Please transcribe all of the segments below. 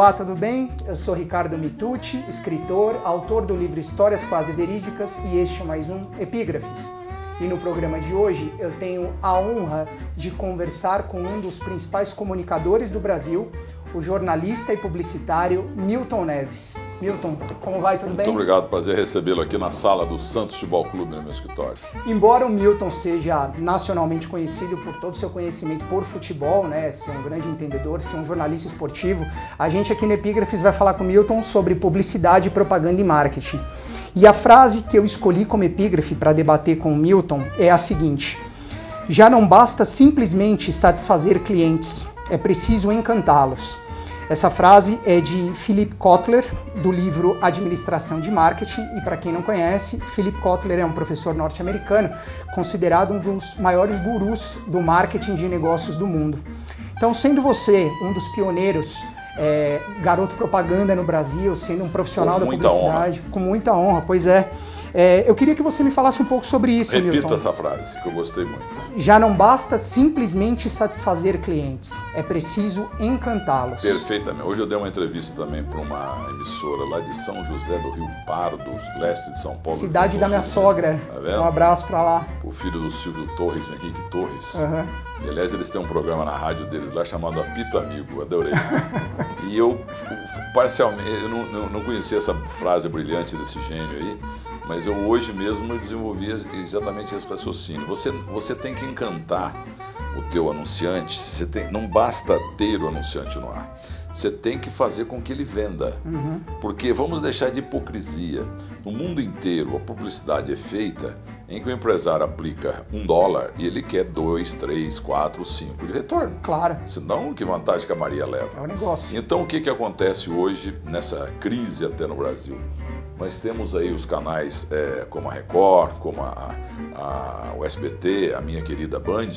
Olá, tudo bem? Eu sou Ricardo Mitucci, escritor, autor do livro Histórias Quase Verídicas e este é mais um Epígrafes. E no programa de hoje eu tenho a honra de conversar com um dos principais comunicadores do Brasil, o jornalista e publicitário Milton Neves. Milton, como vai? Tudo bem? Muito obrigado, prazer recebê-lo aqui na sala do Santos Futebol Clube no meu escritório. Embora o Milton seja nacionalmente conhecido por todo o seu conhecimento por futebol, né, ser um grande entendedor, ser um jornalista esportivo, a gente aqui no Epígrafes vai falar com o Milton sobre publicidade, propaganda e marketing. E a frase que eu escolhi como epígrafe para debater com o Milton é a seguinte: Já não basta simplesmente satisfazer clientes, é preciso encantá-los. Essa frase é de Philip Kotler, do livro Administração de Marketing, e para quem não conhece, Philip Kotler é um professor norte-americano, considerado um dos maiores gurus do marketing de negócios do mundo. Então, sendo você um dos pioneiros, é, garoto propaganda no Brasil, sendo um profissional com da publicidade, honra. com muita honra, pois é. É, eu queria que você me falasse um pouco sobre isso, Repita Milton. essa frase, que eu gostei muito. Já não basta simplesmente satisfazer clientes, é preciso encantá-los. Perfeitamente. Hoje eu dei uma entrevista também para uma emissora lá de São José do Rio Pardo, leste de São Paulo. Cidade da minha sogra. Tá? Um abraço pra lá. O filho do Silvio Torres, Henrique Torres. Aham. E, aliás, eles têm um programa na rádio deles lá chamado Apito Amigo, adorei. e eu, parcialmente, eu não, não, não conhecia essa frase brilhante desse gênio aí, mas eu hoje mesmo desenvolvi exatamente esse raciocínio. Você, você tem que encantar o teu anunciante, você tem, não basta ter o anunciante no ar. Você tem que fazer com que ele venda. Uhum. Porque vamos deixar de hipocrisia. No mundo inteiro, a publicidade é feita em que o empresário aplica um dólar e ele quer dois, três, quatro, cinco de retorno. Claro, Senão, que vantagem que a Maria é leva? o negócio. Então, o que, que acontece hoje nessa crise até no Brasil? Nós temos aí os canais é, como a Record, como a, a, o SBT, a minha querida Band.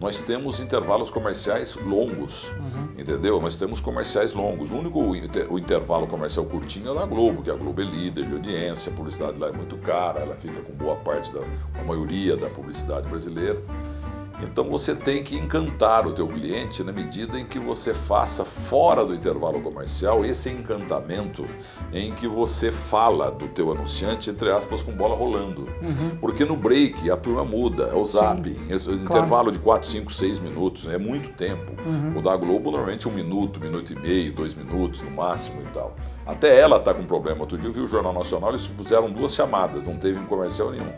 Nós temos intervalos comerciais longos, entendeu? Nós temos comerciais longos. O único inter- o intervalo comercial curtinho é da Globo, que a Globo é líder de audiência, a publicidade lá é muito cara, ela fica com boa parte da a maioria da publicidade brasileira. Então você tem que encantar o teu cliente na medida em que você faça fora do intervalo comercial esse encantamento em que você fala do teu anunciante, entre aspas, com bola rolando. Porque no break a turma muda, é o zap, o intervalo de 4, 5, 6 minutos, é muito tempo. O da Globo normalmente um minuto, minuto e meio, dois minutos no máximo e tal. Até ela está com problema. Outro dia eu vi o Jornal Nacional, eles puseram duas chamadas, não teve um comercial nenhum.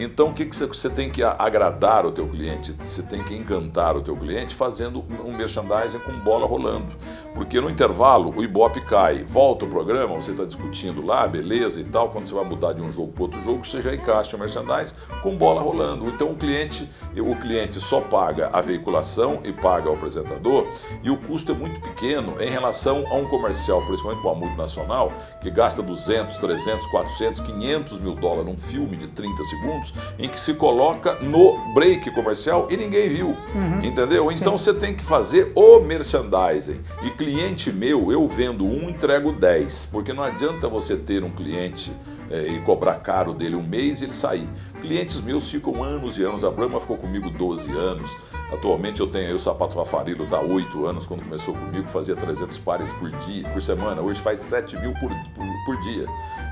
Então o que, que você, tem que a- agradar o teu cliente? Você tem que encantar o teu cliente fazendo um merchandising com bola rolando. Porque no intervalo o Ibope cai, volta o programa, você está discutindo lá, beleza e tal, quando você vai mudar de um jogo para outro jogo, você já encaixa o merchandising com bola rolando. Então o cliente, o cliente só paga a veiculação e paga o apresentador e o custo é muito pequeno em relação a um comercial, principalmente para uma multinacional, que gasta 200, 300, 400, 500 mil dólares num filme de 30 segundos, em que se coloca no break comercial e ninguém viu, entendeu? Então você tem que fazer o merchandising. E cliente meu, eu vendo um, entrego 10, porque não adianta você ter um cliente é, e cobrar caro dele um mês e ele sair. Clientes meus ficam anos e anos. A Brahma ficou comigo 12 anos. Atualmente eu tenho aí o sapato Rafarilo, está 8 anos. Quando começou comigo, fazia 300 pares por dia, por semana. Hoje faz 7 mil por, por, por dia.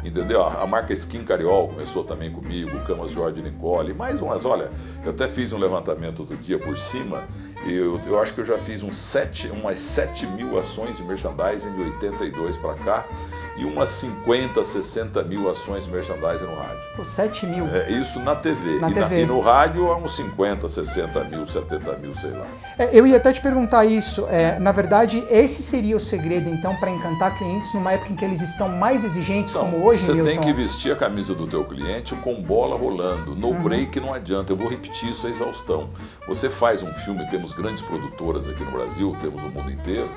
Entendeu? A, marca Skin Cariol começou também comigo, Camas Jorge Nicole. Mais umas, olha, eu até fiz um levantamento outro dia por cima. Eu, eu acho que eu já fiz uns 7, umas 7 mil ações de merchandising de 82 para cá. E umas 50, 60 mil ações merchandising no rádio. Pô, 7 mil. É, isso na TV. Na e, TV. e no rádio é uns 50, 60 mil, 70 mil, sei lá. É, eu ia até te perguntar isso. É, na verdade, esse seria o segredo, então, para encantar clientes numa época em que eles estão mais exigentes, como hoje, você Milton? tem que vestir a camisa do teu cliente com bola rolando. No Uhum. break não adianta. Eu vou repetir isso a exaustão. Você faz um filme, temos grandes produtoras aqui no Brasil, temos no mundo inteiro.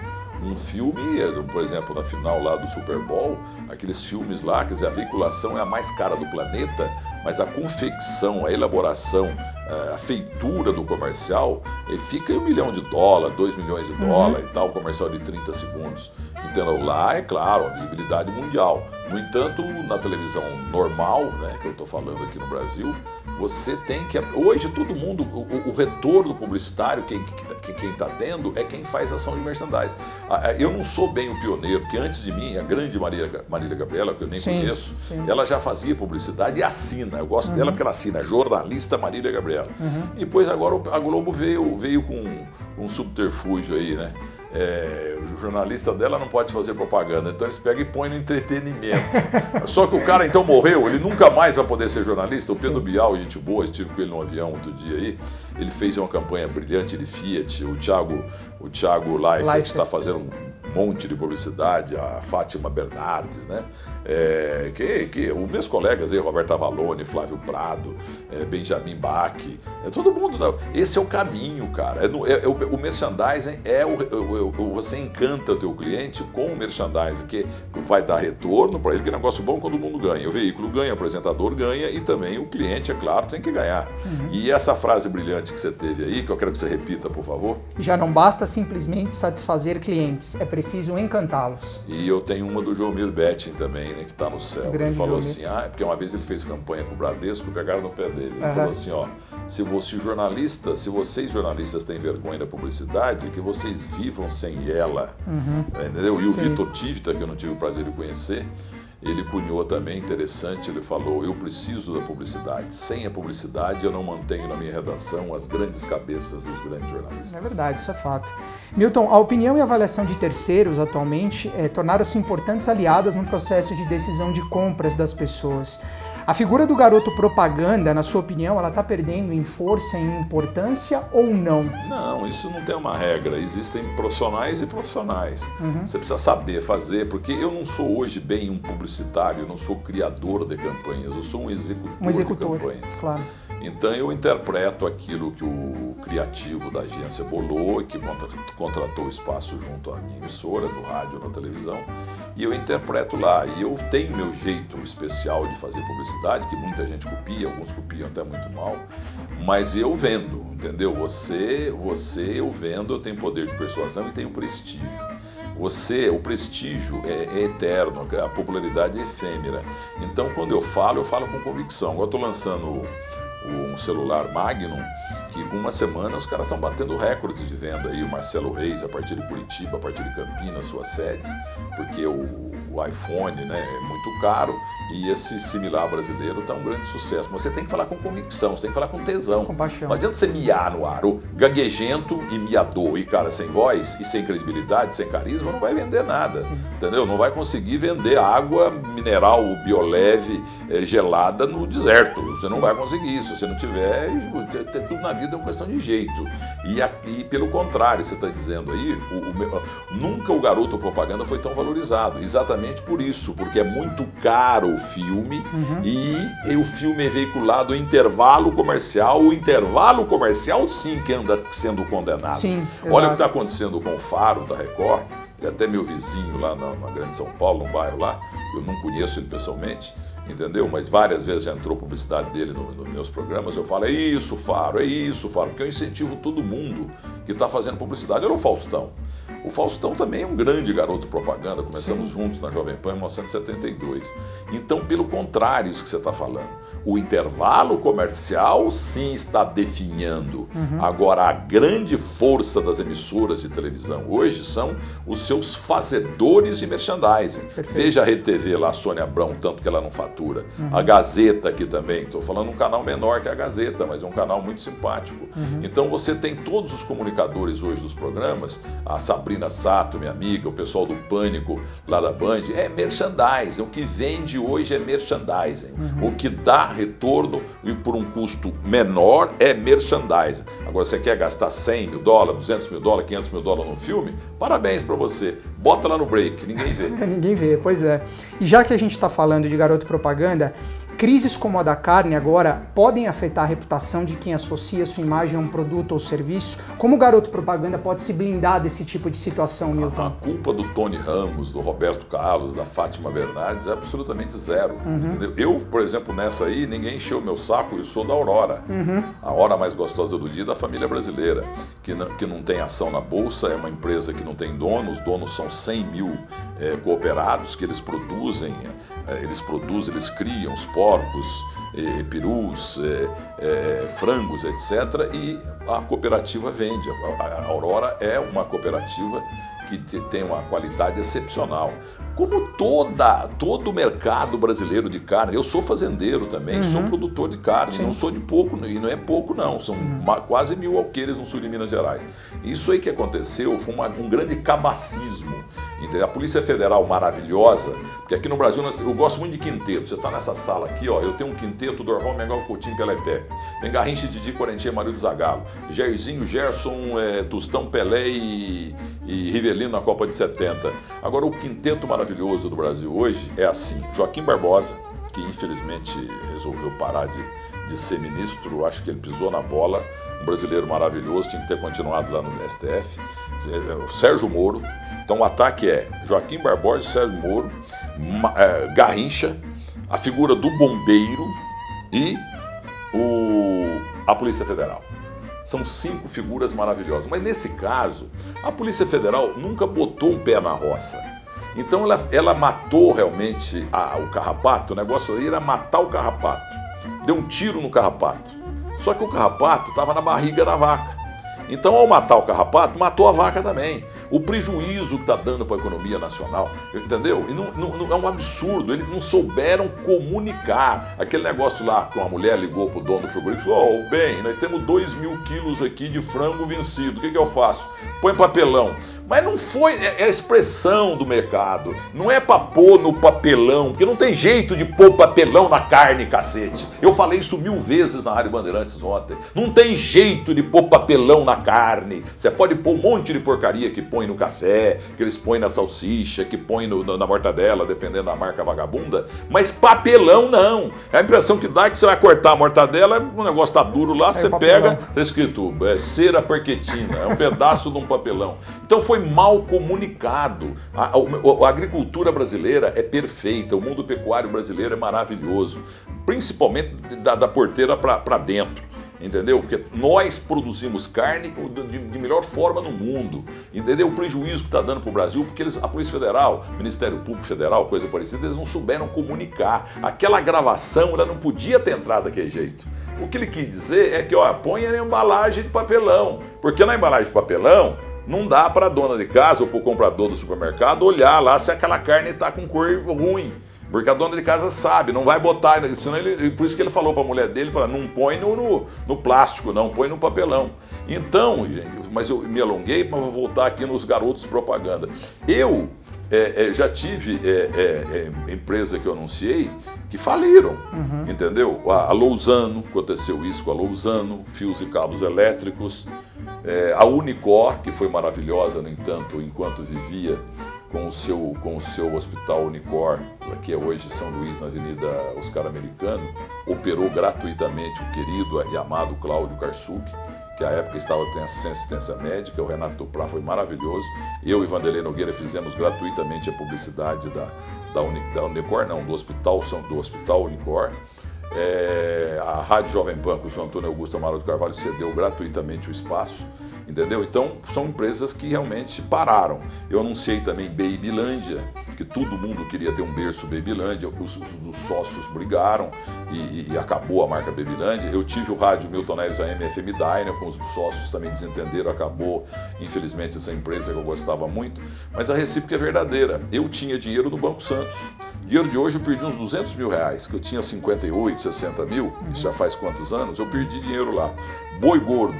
Um filme, é, por exemplo, na final lá do Super Bowl, aqueles filmes lá, quer dizer, a veiculação é a mais cara do planeta, mas a confecção, a elaboração, eh, a feitura do comercial eh, fica em um milhão de dólar, dois milhões de uhum. dólar e tal, comercial de 30 segundos. Entendeu? Lá é claro, a visibilidade mundial. No entanto, na televisão normal, né, que eu estou falando aqui no Brasil, você tem que. Hoje todo mundo, o, o retorno publicitário, quem está tendo, é quem faz ação de merchandising. Eu não sou bem o pioneiro, porque antes de mim, a grande Marília, Marília Gabriela, que eu nem sim, conheço, sim. ela já fazia publicidade e assina. Eu gosto uhum. dela porque ela assina, jornalista Marília Gabriela. Uhum. E depois agora a Globo veio, veio com um subterfúgio aí, né? É, o jornalista dela não pode fazer propaganda, então eles pegam e põem no entretenimento. Só que o cara então morreu, ele nunca mais vai poder ser jornalista. O Pedro Sim. Bial, gente boa, estive com ele no avião outro dia aí, ele fez uma campanha brilhante de Fiat, o Thiago, o Thiago Leifert está fazendo um monte de publicidade, a Fátima Bernardes, né? É, que, que os meus colegas aí, Roberto Avalone, Flávio Prado, é, Benjamin Bach, é todo mundo. Esse é o caminho, cara. É, é, é o, o, merchandising é o, o, você encanta o teu cliente com o merchandising, que vai dar retorno para ele, que é negócio bom quando o mundo ganha. O veículo ganha, o apresentador ganha e também o cliente, é claro, tem que ganhar. Uhum. E essa frase brilhante que você teve aí, que eu quero que você repita, por favor. Já não basta simplesmente satisfazer clientes, é preciso encantá-los. E eu tenho uma do João Betting também, né, que está no céu. Grande ele falou assim, ah, porque uma vez ele fez campanha com o Bradesco, pegaram no pé dele. Ele uhum. falou assim, ó, se você jornalista, se vocês jornalistas têm vergonha da publicidade, que vocês vivam sem ela, uhum. entendeu? E o Vitor Tivita, que eu não tive o prazer de conhecer, ele cunhou também, interessante, ele falou: Eu preciso da publicidade. Sem a publicidade, eu não mantenho na minha redação as grandes cabeças dos grandes jornalistas. É verdade, isso é fato. Milton, a opinião e avaliação de terceiros atualmente é, tornaram-se importantes aliadas no processo de decisão de compras das pessoas. A figura do garoto propaganda, na sua opinião, ela está perdendo em força, em importância ou não? Não, isso não tem uma regra. Existem profissionais e profissionais. Uhum. Você precisa saber fazer, porque eu não sou hoje bem um publicitário, eu não sou criador de campanhas, eu sou um executor, um executor de campanhas. Claro. Então eu interpreto aquilo que o criativo da agência bolou que contratou espaço junto à minha emissora, no rádio, na televisão, e eu interpreto lá. E eu tenho meu jeito especial de fazer publicidade, que muita gente copia, alguns copiam até muito mal, mas eu vendo, entendeu? Você, você eu vendo, eu tenho poder de persuasão e tenho prestígio. Você, o prestígio é, é, eterno, a popularidade é efêmera. Então, quando eu falo, eu falo com convicção. Agora estou lançando um celular Magnum, que com uma semana os caras estão batendo recordes de venda aí. O Marcelo Reis, a partir de Curitiba, a partir de Campinas, suas sedes, porque o, o iPhone né, é muito caro e esse similar brasileiro está um grande sucesso. Mas você tem que falar com convicção, você tem que falar com tesão. Com paixão. Não adianta você miar no ar. O gaguejento e miador e cara sem voz e sem credibilidade, sem carisma, não vai vender nada. Sim. Entendeu? Não vai conseguir vender água mineral bioleve é, gelada no deserto. Você não vai conseguir isso. Se você não tiver, tudo na vida é uma questão de jeito. E, pelo contrário, você está dizendo aí, o, o, nunca o garoto propaganda foi tão valorizado. Exatamente por isso, porque é muito caro o filme uhum. e, o filme é veiculado em intervalo comercial. O intervalo comercial, sim, que anda sendo condenado. Sim, Olha o que está acontecendo com o Faro da Record. Ele é até meu vizinho lá na, na Grande São Paulo, num bairro lá. Eu não conheço ele pessoalmente entendeu? Mas várias vezes já entrou publicidade dele nos no meus programas. Eu falo, é isso, Faro, é isso, Faro, porque eu incentivo todo mundo que está fazendo publicidade. Era o Faustão. O Faustão também é um grande garoto propaganda, começamos Sim. juntos na Jovem Pan em 1972. Então, pelo contrário, isso que você está falando. O intervalo comercial sim está definhando. Uhum. Agora, a grande força das emissoras de televisão hoje são os seus fazedores de merchandising. Perfeito. Veja a Rede TV lá, a Sônia Abrão, tanto que ela não fatura. Uhum. A Gazeta aqui também. Estou falando um canal menor que a Gazeta, mas é um canal muito simpático. Uhum. Então, você tem todos os comunicadores hoje dos programas, a Sabrina Sabrina Sato, minha amiga, o pessoal do Pânico lá da Band, é merchandising. O que vende hoje é merchandising. Uhum. O que dá retorno e por um custo menor é merchandising. Agora, você quer gastar 100 mil dólares, 200 mil dólares, 500 mil dólares no filme? Parabéns para você. Bota lá no break, ninguém vê. ninguém vê, pois é. E já que a gente está falando de garoto propaganda, Crises como a da carne agora podem afetar a reputação de quem associa sua imagem a um produto ou serviço? Como o garoto propaganda pode se blindar desse tipo de situação, Milton? A culpa do Tony Ramos, do Roberto Carlos, da Fátima Bernardes é absolutamente zero. Uhum. Eu, por exemplo, nessa aí, ninguém encheu meu saco, eu sou da Aurora. Uhum. A hora mais gostosa do dia da família brasileira, que não, que não tem ação na Bolsa, é uma empresa que não tem dono, os donos são 100 mil é, cooperados que eles produzem, é, eles produzem, eles criam os porcos, eh, perus, eh, eh, frangos, etc. E a cooperativa vende. A Aurora é uma cooperativa que tem uma qualidade excepcional. Como toda, todo o mercado brasileiro de carne, eu sou fazendeiro também, uhum. sou produtor de carne, Sim. não sou de pouco, e não é pouco não, são uhum. quase mil alqueires no sul de Minas Gerais. Isso aí que aconteceu foi uma, um grande cabacismo. A Polícia Federal maravilhosa, porque aqui no Brasil eu gosto muito de quinteto. Você está nessa sala aqui, ó, eu tenho um quinteto do Orval, Mengal, Coutinho, Pelé Pepe. Tem Garrincha, Didi, Quarentinha, Mario Zagalo. Jairzinho, Gerson, é, Tostão, Pelé e, e Rivelino na Copa de 70. Agora, o quinteto maravilhoso do Brasil hoje é assim: Joaquim Barbosa, que infelizmente resolveu parar de, de ser ministro, acho que ele pisou na bola. Um brasileiro maravilhoso, tinha que ter continuado lá no STF. É, Sérgio Moro. Então o ataque é Joaquim Barbosa, Sérgio Moro, é, Garrincha, a figura do bombeiro e o, a Polícia Federal. São cinco figuras maravilhosas. Mas nesse caso, a Polícia Federal nunca botou um pé na roça. Então ela, ela matou realmente a, o carrapato, o negócio aí era matar o carrapato. Deu um tiro no carrapato. Só que o carrapato estava na barriga da vaca. Então, ao matar o carrapato, matou a vaca também o prejuízo que está dando para a economia nacional, entendeu? E não, não, é um absurdo, eles não souberam comunicar. Aquele negócio lá que uma mulher ligou para o dono do frigorífico e falou: oh, bem, nós temos 2 mil quilos aqui de frango vencido, o que, que eu faço? Põe papelão. Mas não foi, é, é a expressão do mercado, não é para pôr no papelão, porque não tem jeito de pôr papelão na carne, cacete. Eu falei isso mil vezes na Rádio Bandeirantes ontem. Não tem jeito de pôr papelão na carne. Você pode pôr um monte de porcaria que põe no café, que eles põem na salsicha, que põem no, na mortadela, dependendo da marca vagabunda, mas papelão não. A impressão que dá é que você vai cortar a mortadela, o negócio tá duro lá, é você papelão. pega, tá escrito é, cera parquetina, é um pedaço de um papelão. Então foi mal comunicado. A, a, a agricultura brasileira é perfeita, o mundo pecuário brasileiro é maravilhoso, principalmente da, da porteira para dentro entendeu? Porque nós produzimos carne de, de melhor forma no mundo, entendeu? O prejuízo que está dando para o Brasil, porque eles, a Polícia Federal, Ministério Público Federal, coisa parecida, eles não souberam comunicar. Aquela gravação, ela não podia ter entrado daquele jeito. O que ele quis dizer é que, ó, ponha na embalagem de papelão, porque na embalagem de papelão não dá para a dona de casa ou para o comprador do supermercado olhar lá se aquela carne está com cor ruim. Porque a dona de casa sabe, não vai botar, senão ele, por isso que ele falou para a mulher dele, para não põe no, no, no, plástico, não põe no papelão. Então, gente, mas eu me alonguei, mas vou voltar aqui nos garotos propaganda. Eu é, é, já tive é, é, é empresa que eu anunciei que faliram, uhum. entendeu? A, a Lousano, aconteceu isso com a Lousano, fios e cabos elétricos. É, a Unicor, que foi maravilhosa, no entanto, enquanto vivia, com o seu, com o seu hospital Unicor, que é hoje São Luís, na Avenida Oscar Americano, operou gratuitamente o querido e amado Cláudio Karsuk, que à época estava sem assistência médica, o Renato Duprá foi maravilhoso. Eu e Vanderlei Nogueira fizemos gratuitamente a publicidade da, da, Uni, da Unicor, não, do Hospital, do hospital Unicor. É, a Rádio Jovem Pan, com o senhor Antônio Augusto Amaro do Carvalho, cedeu gratuitamente o espaço entendeu? Então, são empresas que realmente pararam. Eu anunciei também Babylândia, que todo mundo queria ter um berço Babylândia, os, os, os sócios brigaram e, e, acabou a marca Babylândia. Eu tive o rádio Milton Neves AM FM Dyna, com os sócios também desentenderam, acabou, infelizmente, essa empresa que eu gostava muito, mas a recíproca é verdadeira. Eu tinha dinheiro no Banco Santos. Dinheiro de hoje eu perdi uns 200 mil reais, que eu tinha 58, 60 mil, isso já faz quantos anos? Eu perdi dinheiro lá. Boi gordo,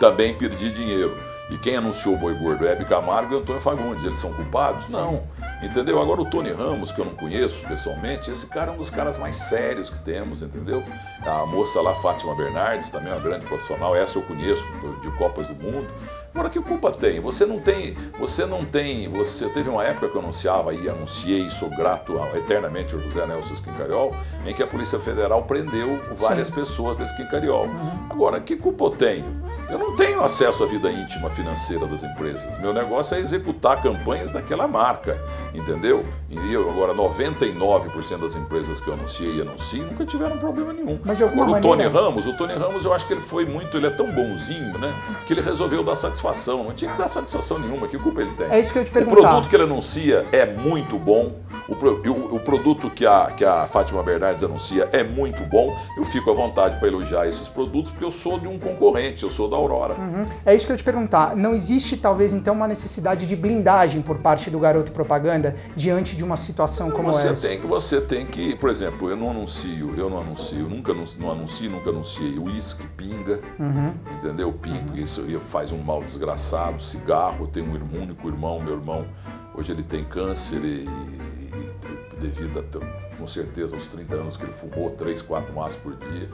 também perdi dinheiro. E quem anunciou o boi gordo? Hebe Camargo e Antônio Fagundes. Eles são culpados? Não. Entendeu? Agora o Tony Ramos, que eu não conheço pessoalmente, esse cara é um dos caras mais sérios que temos, entendeu? A moça lá, Fátima Bernardes, também é uma grande profissional, essa eu conheço de Copas do Mundo. Agora que culpa tem? Você não tem, você não tem, você teve uma época que eu anunciava e anunciei, sou grato eternamente ao José Nelson Quincariol, em que a Polícia Federal prendeu várias Sim. pessoas desse Quincariol. Uhum. Agora, que culpa eu tenho? Eu não tenho acesso à vida íntima financeira das empresas. Meu negócio é executar campanhas daquela marca, entendeu? E eu, agora, 99% das empresas que eu anunciei e anuncio nunca tiveram problema nenhum. Mas agora, maneira... o Tony Ramos, o Tony Ramos, eu acho que ele foi muito, ele é tão bonzinho, né? Que ele resolveu dar satisfação. Não tinha que dar satisfação nenhuma. Que culpa ele tem? É isso que eu te perguntar. O produto que ele anuncia é muito bom. O, o, o produto que a, que a Fátima Bernardes anuncia é muito bom. Eu fico à vontade para elogiar esses produtos porque eu sou de um concorrente, eu sou da Aurora. Uhum. É isso que eu te perguntar. Não existe, talvez, então, uma necessidade de blindagem por parte do garoto propaganda diante de uma situação como você essa? Tem que, você tem que, por exemplo, eu não anuncio, eu não anuncio, nunca não anuncio, nunca anunciei uísque, pinga, uhum. entendeu? Pinga, uhum. isso faz um mal desgraçado, cigarro, eu tenho um único irmão, meu irmão, hoje ele tem câncer e, e devido a, com certeza aos 30 anos que ele fumou três, quatro maços por dia,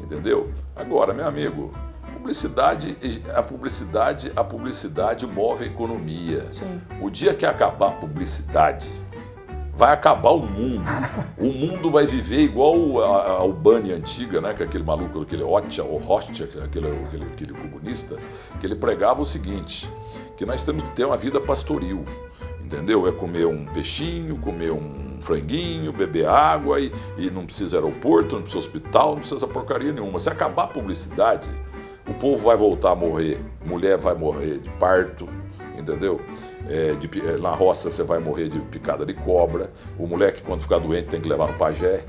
entendeu? Agora, meu amigo, Publicidade, a publicidade, a publicidade move a economia. Sim. O dia que acabar a publicidade, vai acabar o mundo. O mundo vai viver igual a, a Albânia antiga, né? Que aquele maluco, aquele Otia, ou Hostia, é aquele, aquele, aquele comunista, que ele pregava o seguinte, que nós temos que ter uma vida pastoril, entendeu? É comer um peixinho, comer um franguinho, beber água e, e não precisa aeroporto, não precisa hospital, não precisa porcaria nenhuma. Se acabar a publicidade, o povo vai voltar a morrer, mulher vai morrer de parto, entendeu? É, de, é, na roça você vai morrer de picada de cobra, o moleque quando ficar doente tem que levar no pajé.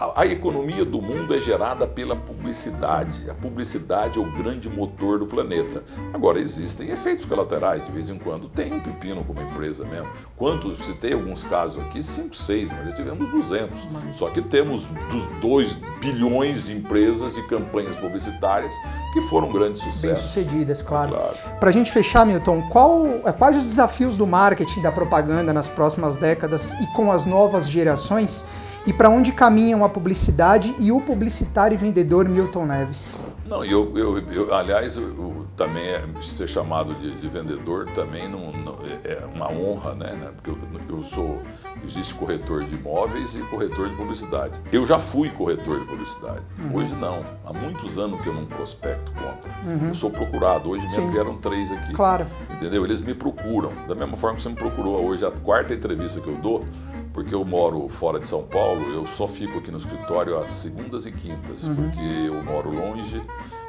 A, a, economia do mundo é gerada pela publicidade. A publicidade é o grande motor do planeta. Agora, existem efeitos colaterais, de vez em quando tem um pepino como empresa mesmo. Quantos, citei alguns casos aqui, 5, 6, mas já tivemos 200. Só que temos dos 2 bilhões de empresas de campanhas publicitárias que foram grandes sucessos. Bem sucedidas, claro. claro. Para a gente fechar, Milton, qual, é, quais os desafios do marketing da propaganda nas próximas décadas e com as novas gerações? E para onde caminham a publicidade e o publicitário e vendedor Milton Neves? Não, eu, eu, eu aliás, eu, também é, ser chamado de, de vendedor também não, não, é, é uma honra, né? né? Porque eu, eu, sou, existe corretor de imóveis e corretor de publicidade. Eu já fui corretor de publicidade. Uhum. Hoje não. Há muitos anos que eu não prospecto conta. Uhum. Eu sou procurado. Hoje mesmo Sim. vieram três aqui. Claro. Entendeu? Eles me procuram. Da mesma forma que você me procurou hoje, a quarta entrevista que eu dou porque eu moro fora de São Paulo, eu só fico aqui no escritório às segundas e quintas, uhum. porque eu moro longe,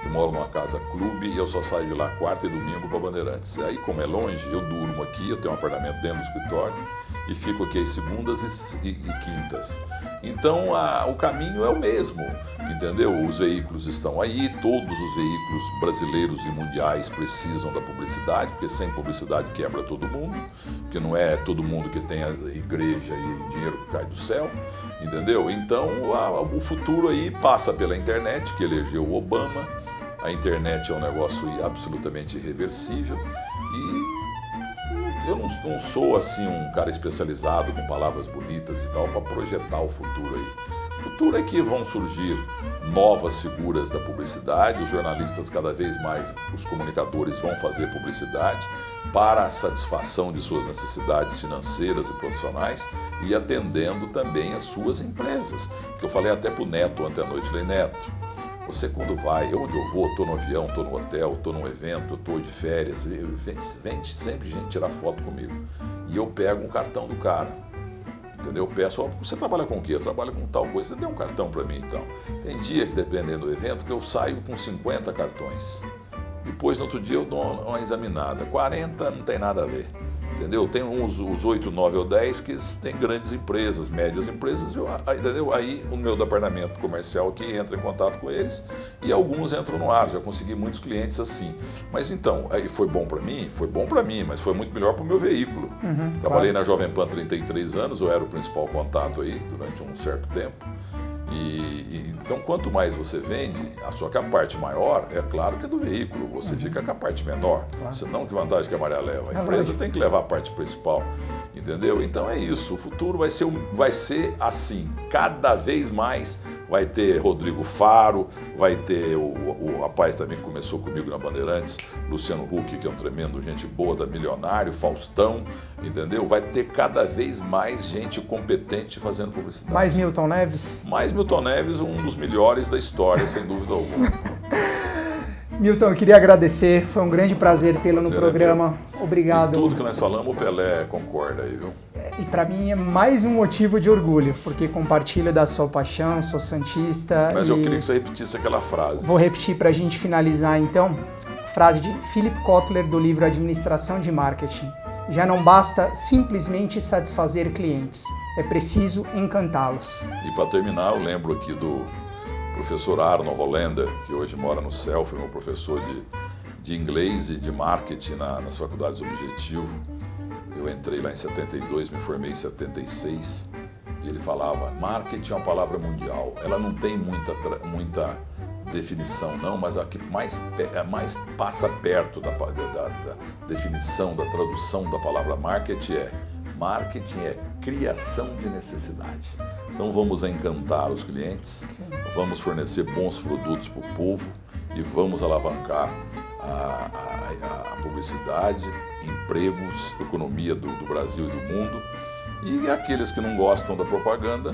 eu moro numa casa clube e eu só saio de lá quarta e domingo para Bandeirantes. Aí, como é longe, eu durmo aqui, eu tenho um apartamento dentro do escritório e fico aqui às segundas e, e, e quintas. Então a, o caminho é o mesmo, entendeu? Os veículos estão aí, todos os veículos brasileiros e mundiais precisam da publicidade, porque sem publicidade quebra todo mundo, porque não é todo mundo que tem a igreja e dinheiro que cai do céu, entendeu? Então a, o futuro aí passa pela internet, que elegeu o Obama. A internet é um negócio absolutamente irreversível e eu não, não, sou assim um cara especializado com palavras bonitas e tal para projetar o futuro aí. O futuro é que vão surgir novas figuras da publicidade, os jornalistas cada vez mais, os comunicadores vão fazer publicidade para a satisfação de suas necessidades financeiras e profissionais e atendendo também as suas empresas. Que eu falei até para o Neto ontem à noite, falei, Neto, você quando vai, onde eu vou, estou no avião, estou no hotel, estou num evento, estou de férias, vem, vem sempre gente tirar foto comigo. E eu pego um cartão do cara. Entendeu? Eu peço, você trabalha com o quê? Eu trabalho com tal coisa. Você dê um cartão para mim então. Tem dia que, dependendo do evento, que eu saio com 50 cartões. Depois, no outro dia, eu dou uma examinada. 40 não tem nada a ver entendeu? Tem uns, os 8, 9 ou 10 que tem grandes empresas, médias empresas, eu, entendeu? Aí o meu departamento comercial aqui entra em contato com eles e alguns entram no ar, já consegui muitos clientes assim. Mas então, aí foi bom para mim? Foi bom para mim, mas foi muito melhor para o meu veículo. Uhum, Trabalhei claro. na Jovem Pan 33 anos, eu era o principal contato aí durante um certo tempo. E, então, quanto mais você vende, sua que a parte maior, é claro que é do veículo, você uhum. fica com a parte menor. Claro. Senão, que vantagem que a Maria leva? A é empresa tem que levar a parte principal, entendeu? Então é isso, o futuro vai ser, vai ser assim, cada vez mais vai ter Rodrigo Faro, vai ter o, o rapaz também que começou comigo na Bandeirantes, Luciano Huck, que é um tremendo gente boa da Milionário, Faustão, entendeu? Vai ter cada vez mais gente competente fazendo publicidade. Mais Milton Neves? Mais Milton Neves, um dos melhores da história, sem dúvida alguma. Milton, eu queria agradecer, foi um grande prazer tê-lo no é programa. É Obrigado. Tudo que nós falamos, o Pelé concorda aí, viu? E para mim é mais um motivo de orgulho, porque compartilho da sua paixão, sou santista. Mas eu queria que você repetisse aquela frase. Vou repetir para a gente finalizar então. Frase de Philip Kotler do livro Administração de Marketing. Já não basta simplesmente satisfazer clientes, é preciso encantá-los. E para terminar, eu lembro aqui do professor Arno Hollander, que hoje mora no CEL, foi meu professor de, de inglês e de marketing na, nas faculdades Objetivo. Eu entrei lá em 72, me formei em 76, e ele falava: marketing é uma palavra mundial. Ela não tem muita, muita definição, não, mas a que mais, mais passa perto da, da, da definição, da tradução da palavra marketing é Marketing é criação de necessidades. Então vamos encantar os clientes, vamos fornecer bons produtos para o povo e vamos alavancar a, a, a publicidade, empregos, economia do, do Brasil e do mundo. E aqueles que não gostam da propaganda,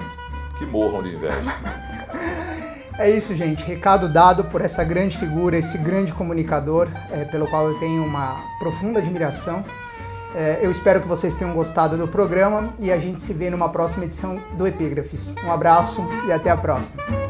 que morram de inveja. É isso, gente. Recado dado por essa grande figura, esse grande comunicador, é, pelo qual eu tenho uma profunda admiração. É, eu espero que vocês tenham gostado do programa e a gente se vê numa próxima edição do Epígrafes. Um abraço e até a próxima.